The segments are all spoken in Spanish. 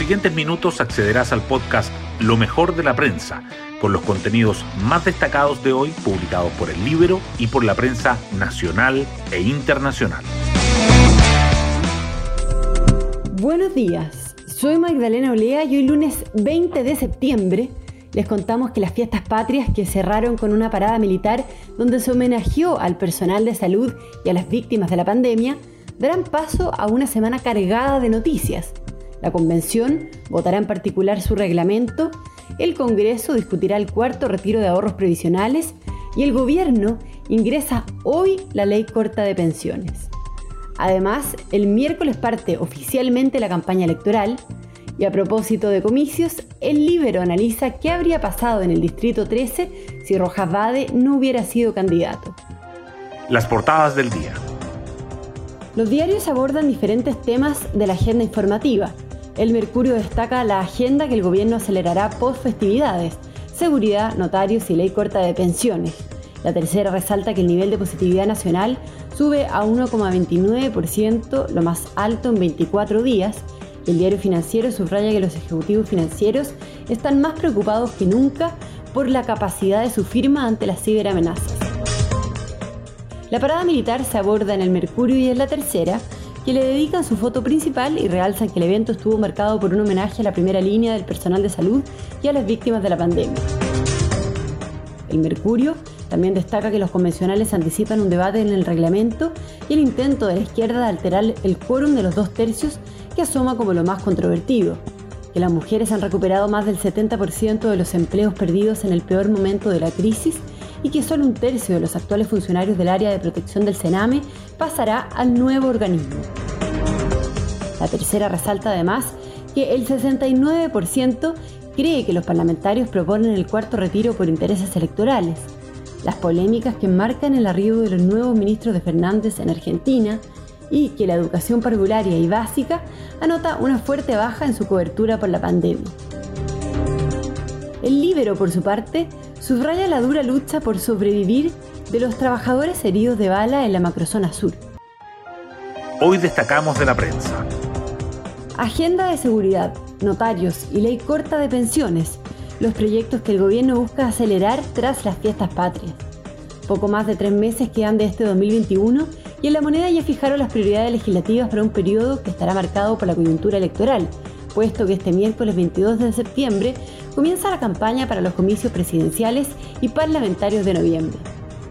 siguientes minutos accederás al podcast Lo mejor de la prensa, con los contenidos más destacados de hoy publicados por el libro y por la prensa nacional e internacional. Buenos días, soy Magdalena Olea y hoy lunes 20 de septiembre les contamos que las fiestas patrias que cerraron con una parada militar donde se homenajeó al personal de salud y a las víctimas de la pandemia darán paso a una semana cargada de noticias. La convención votará en particular su reglamento, el Congreso discutirá el cuarto retiro de ahorros previsionales y el gobierno ingresa hoy la ley corta de pensiones. Además, el miércoles parte oficialmente la campaña electoral y a propósito de comicios, el Libero analiza qué habría pasado en el Distrito 13 si Rojas Vade no hubiera sido candidato. Las portadas del día. Los diarios abordan diferentes temas de la agenda informativa. El Mercurio destaca la agenda que el gobierno acelerará post festividades, seguridad, notarios y ley corta de pensiones. La tercera resalta que el nivel de positividad nacional sube a 1,29%, lo más alto en 24 días. El diario financiero subraya que los ejecutivos financieros están más preocupados que nunca por la capacidad de su firma ante las ciberamenazas. La parada militar se aborda en el Mercurio y en la tercera, que le dedican su foto principal y realzan que el evento estuvo marcado por un homenaje a la primera línea del personal de salud y a las víctimas de la pandemia. El Mercurio también destaca que los convencionales anticipan un debate en el reglamento y el intento de la izquierda de alterar el quórum de los dos tercios que asoma como lo más controvertido, que las mujeres han recuperado más del 70% de los empleos perdidos en el peor momento de la crisis y que solo un tercio de los actuales funcionarios del área de protección del Sename pasará al nuevo organismo. La tercera resalta además que el 69% cree que los parlamentarios proponen el cuarto retiro por intereses electorales. Las polémicas que marcan el arribo de los nuevos ministros de Fernández en Argentina y que la educación parvularia y básica anota una fuerte baja en su cobertura por la pandemia. El Libero, por su parte, subraya la dura lucha por sobrevivir de los trabajadores heridos de bala en la macrozona sur. Hoy destacamos de la prensa. Agenda de seguridad, notarios y ley corta de pensiones, los proyectos que el gobierno busca acelerar tras las fiestas patrias. Poco más de tres meses quedan de este 2021 y en la moneda ya fijaron las prioridades legislativas para un periodo que estará marcado por la coyuntura electoral, puesto que este miércoles 22 de septiembre comienza la campaña para los comicios presidenciales y parlamentarios de noviembre.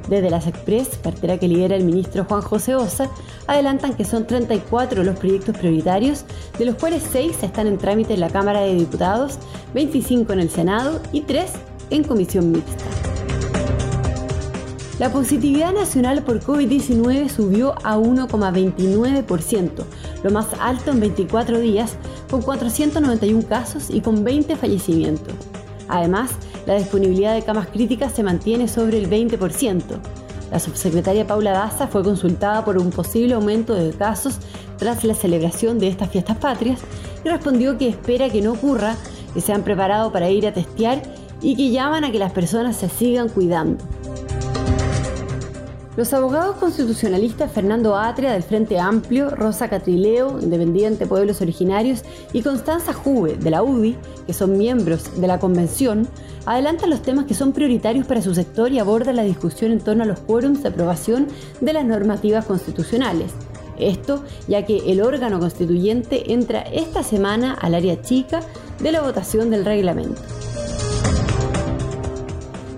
Desde las Express, cartera que lidera el ministro Juan José Osa, adelantan que son 34 los proyectos prioritarios, de los cuales 6 están en trámite en la Cámara de Diputados, 25 en el Senado y 3 en comisión mixta. La positividad nacional por COVID-19 subió a 1,29%, lo más alto en 24 días, con 491 casos y con 20 fallecimientos. Además, la disponibilidad de camas críticas se mantiene sobre el 20%. La subsecretaria Paula Daza fue consultada por un posible aumento de casos tras la celebración de estas fiestas patrias y respondió que espera que no ocurra, que se han preparado para ir a testear y que llaman a que las personas se sigan cuidando. Los abogados constitucionalistas Fernando Atria del Frente Amplio, Rosa Catrileo, Independiente Pueblos Originarios, y Constanza Juve de la UDI, que son miembros de la convención, adelantan los temas que son prioritarios para su sector y abordan la discusión en torno a los quórums de aprobación de las normativas constitucionales. Esto ya que el órgano constituyente entra esta semana al área chica de la votación del reglamento.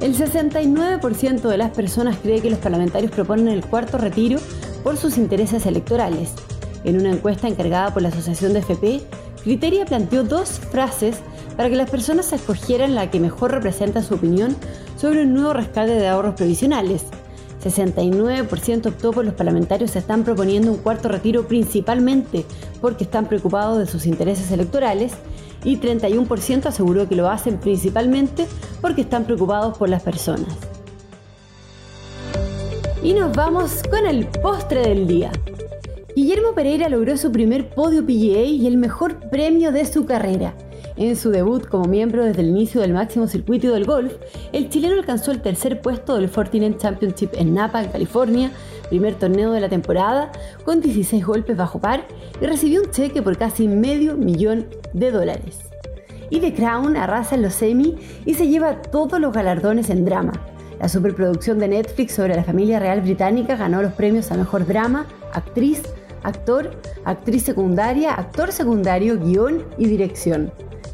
El 69% de las personas cree que los parlamentarios proponen el cuarto retiro por sus intereses electorales. En una encuesta encargada por la Asociación de FP, Criteria planteó dos frases para que las personas escogieran la que mejor representa su opinión sobre un nuevo rescate de ahorros previsionales. 69% optó por los parlamentarios están proponiendo un cuarto retiro principalmente porque están preocupados de sus intereses electorales y 31% aseguró que lo hacen principalmente porque están preocupados por las personas. Y nos vamos con el postre del día. Guillermo Pereira logró su primer podio PGA y el mejor premio de su carrera. En su debut como miembro desde el inicio del máximo circuito del golf, el chileno alcanzó el tercer puesto del Fortinet Championship en Napa, en California, primer torneo de la temporada, con 16 golpes bajo par y recibió un cheque por casi medio millón de dólares. Y The Crown arrasa en los semi y se lleva todos los galardones en drama. La superproducción de Netflix sobre la familia real británica ganó los premios a Mejor Drama, Actriz, Actor, Actriz Secundaria, Actor Secundario, Guión y Dirección.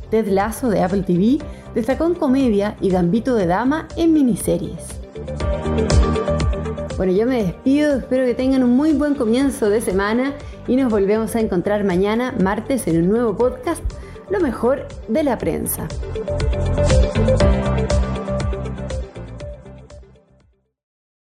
Ted Lasso de Apple TV destacó en comedia y Gambito de Dama en miniseries. Bueno, yo me despido, espero que tengan un muy buen comienzo de semana y nos volvemos a encontrar mañana, martes, en un nuevo podcast, Lo mejor de la prensa.